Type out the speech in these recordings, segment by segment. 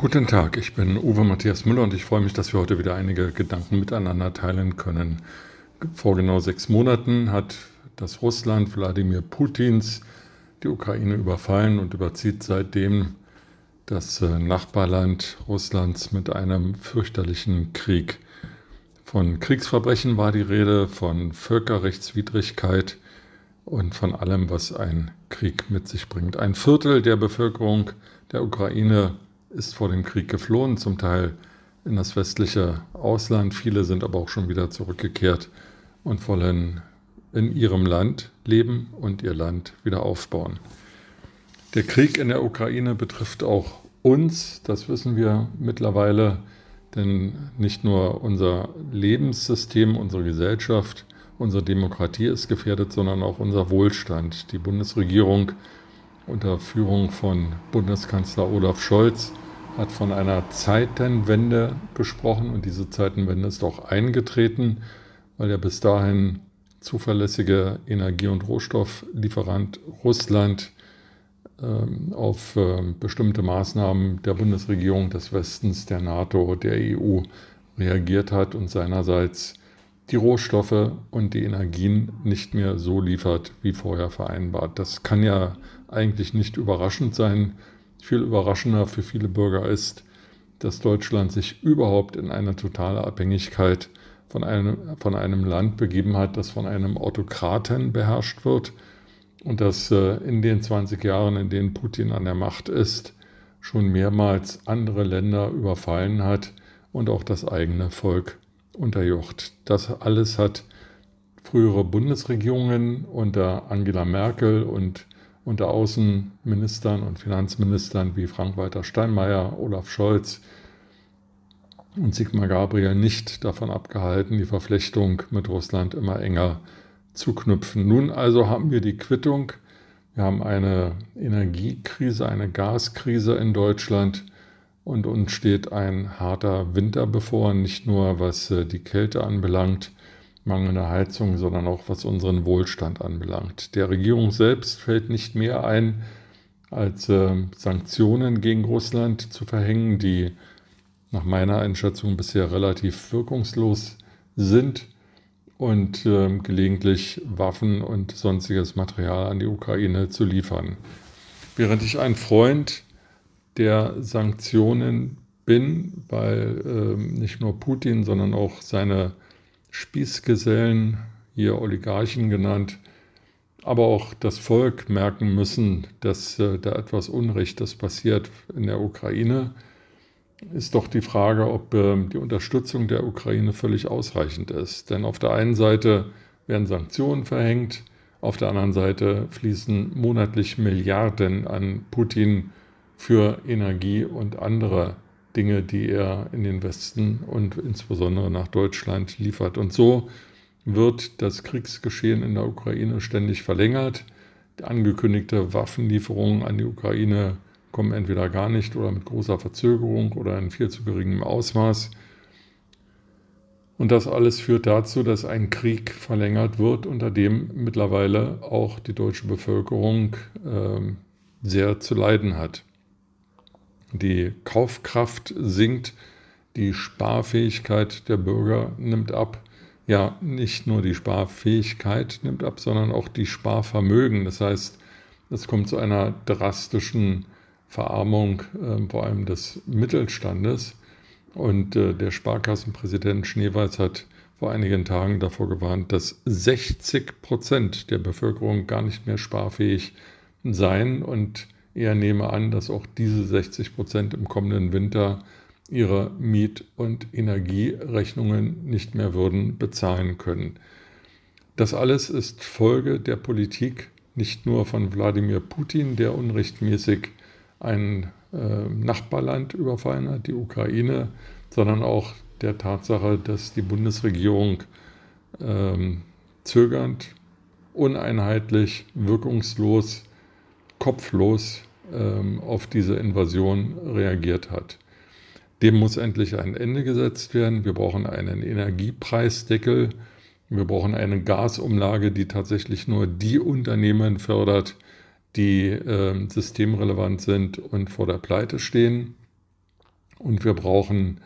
Guten Tag, ich bin Uwe Matthias Müller und ich freue mich, dass wir heute wieder einige Gedanken miteinander teilen können. Vor genau sechs Monaten hat das Russland Wladimir Putins die Ukraine überfallen und überzieht seitdem das äh, Nachbarland Russlands mit einem fürchterlichen Krieg. Von Kriegsverbrechen war die Rede, von Völkerrechtswidrigkeit und von allem, was ein Krieg mit sich bringt. Ein Viertel der Bevölkerung der Ukraine ist vor dem Krieg geflohen, zum Teil in das westliche Ausland. Viele sind aber auch schon wieder zurückgekehrt und wollen in ihrem Land leben und ihr Land wieder aufbauen. Der Krieg in der Ukraine betrifft auch uns, das wissen wir mittlerweile, denn nicht nur unser Lebenssystem, unsere Gesellschaft, unsere Demokratie ist gefährdet, sondern auch unser Wohlstand. Die Bundesregierung unter Führung von Bundeskanzler Olaf Scholz hat von einer Zeitenwende gesprochen. Und diese Zeitenwende ist auch eingetreten, weil der bis dahin zuverlässige Energie- und Rohstofflieferant Russland ähm, auf ähm, bestimmte Maßnahmen der Bundesregierung des Westens, der NATO, der EU reagiert hat und seinerseits die Rohstoffe und die Energien nicht mehr so liefert wie vorher vereinbart. Das kann ja eigentlich nicht überraschend sein. Viel überraschender für viele Bürger ist, dass Deutschland sich überhaupt in eine totale Abhängigkeit von einem, von einem Land begeben hat, das von einem Autokraten beherrscht wird und das äh, in den 20 Jahren, in denen Putin an der Macht ist, schon mehrmals andere Länder überfallen hat und auch das eigene Volk unterjocht. Das alles hat frühere Bundesregierungen unter Angela Merkel und unter Außenministern und Finanzministern wie Frank-Walter Steinmeier, Olaf Scholz und Sigmar Gabriel nicht davon abgehalten, die Verflechtung mit Russland immer enger zu knüpfen. Nun also haben wir die Quittung. Wir haben eine Energiekrise, eine Gaskrise in Deutschland und uns steht ein harter Winter bevor, nicht nur was äh, die Kälte anbelangt, mangelnde Heizung, sondern auch was unseren Wohlstand anbelangt. Der Regierung selbst fällt nicht mehr ein, als äh, Sanktionen gegen Russland zu verhängen, die nach meiner Einschätzung bisher relativ wirkungslos sind und äh, gelegentlich Waffen und sonstiges Material an die Ukraine zu liefern. Während ich ein Freund der Sanktionen bin, weil äh, nicht nur Putin, sondern auch seine Spießgesellen, hier Oligarchen genannt, aber auch das Volk merken müssen, dass äh, da etwas Unrechtes passiert in der Ukraine, ist doch die Frage, ob äh, die Unterstützung der Ukraine völlig ausreichend ist. Denn auf der einen Seite werden Sanktionen verhängt, auf der anderen Seite fließen monatlich Milliarden an Putin für Energie und andere Dinge, die er in den Westen und insbesondere nach Deutschland liefert. Und so wird das Kriegsgeschehen in der Ukraine ständig verlängert. Die angekündigte Waffenlieferung an die Ukraine kommen entweder gar nicht oder mit großer Verzögerung oder in viel zu geringem Ausmaß. Und das alles führt dazu, dass ein Krieg verlängert wird, unter dem mittlerweile auch die deutsche Bevölkerung äh, sehr zu leiden hat. Die Kaufkraft sinkt, die Sparfähigkeit der Bürger nimmt ab. Ja, nicht nur die Sparfähigkeit nimmt ab, sondern auch die Sparvermögen. Das heißt, es kommt zu einer drastischen Verarmung äh, vor allem des Mittelstandes. Und äh, der Sparkassenpräsident Schneeweiß hat vor einigen Tagen davor gewarnt, dass 60 Prozent der Bevölkerung gar nicht mehr sparfähig seien und er nehme an, dass auch diese 60 Prozent im kommenden Winter ihre Miet- und Energierechnungen nicht mehr würden bezahlen können. Das alles ist Folge der Politik nicht nur von Wladimir Putin, der unrechtmäßig ein äh, Nachbarland überfallen hat, die Ukraine, sondern auch der Tatsache, dass die Bundesregierung ähm, zögernd, uneinheitlich, wirkungslos, kopflos ähm, auf diese Invasion reagiert hat. Dem muss endlich ein Ende gesetzt werden. Wir brauchen einen Energiepreisdeckel. Wir brauchen eine Gasumlage, die tatsächlich nur die Unternehmen fördert, die äh, systemrelevant sind und vor der Pleite stehen. Und wir brauchen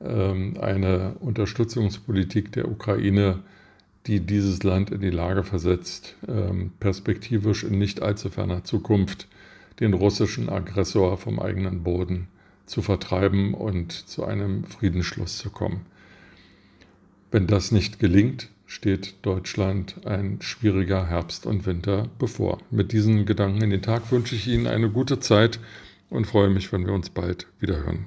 ähm, eine Unterstützungspolitik der Ukraine, die dieses Land in die Lage versetzt, ähm, perspektivisch in nicht allzu ferner Zukunft den russischen Aggressor vom eigenen Boden zu vertreiben und zu einem Friedensschluss zu kommen. Wenn das nicht gelingt, steht Deutschland ein schwieriger Herbst und Winter bevor. Mit diesen Gedanken in den Tag wünsche ich Ihnen eine gute Zeit und freue mich, wenn wir uns bald wieder hören.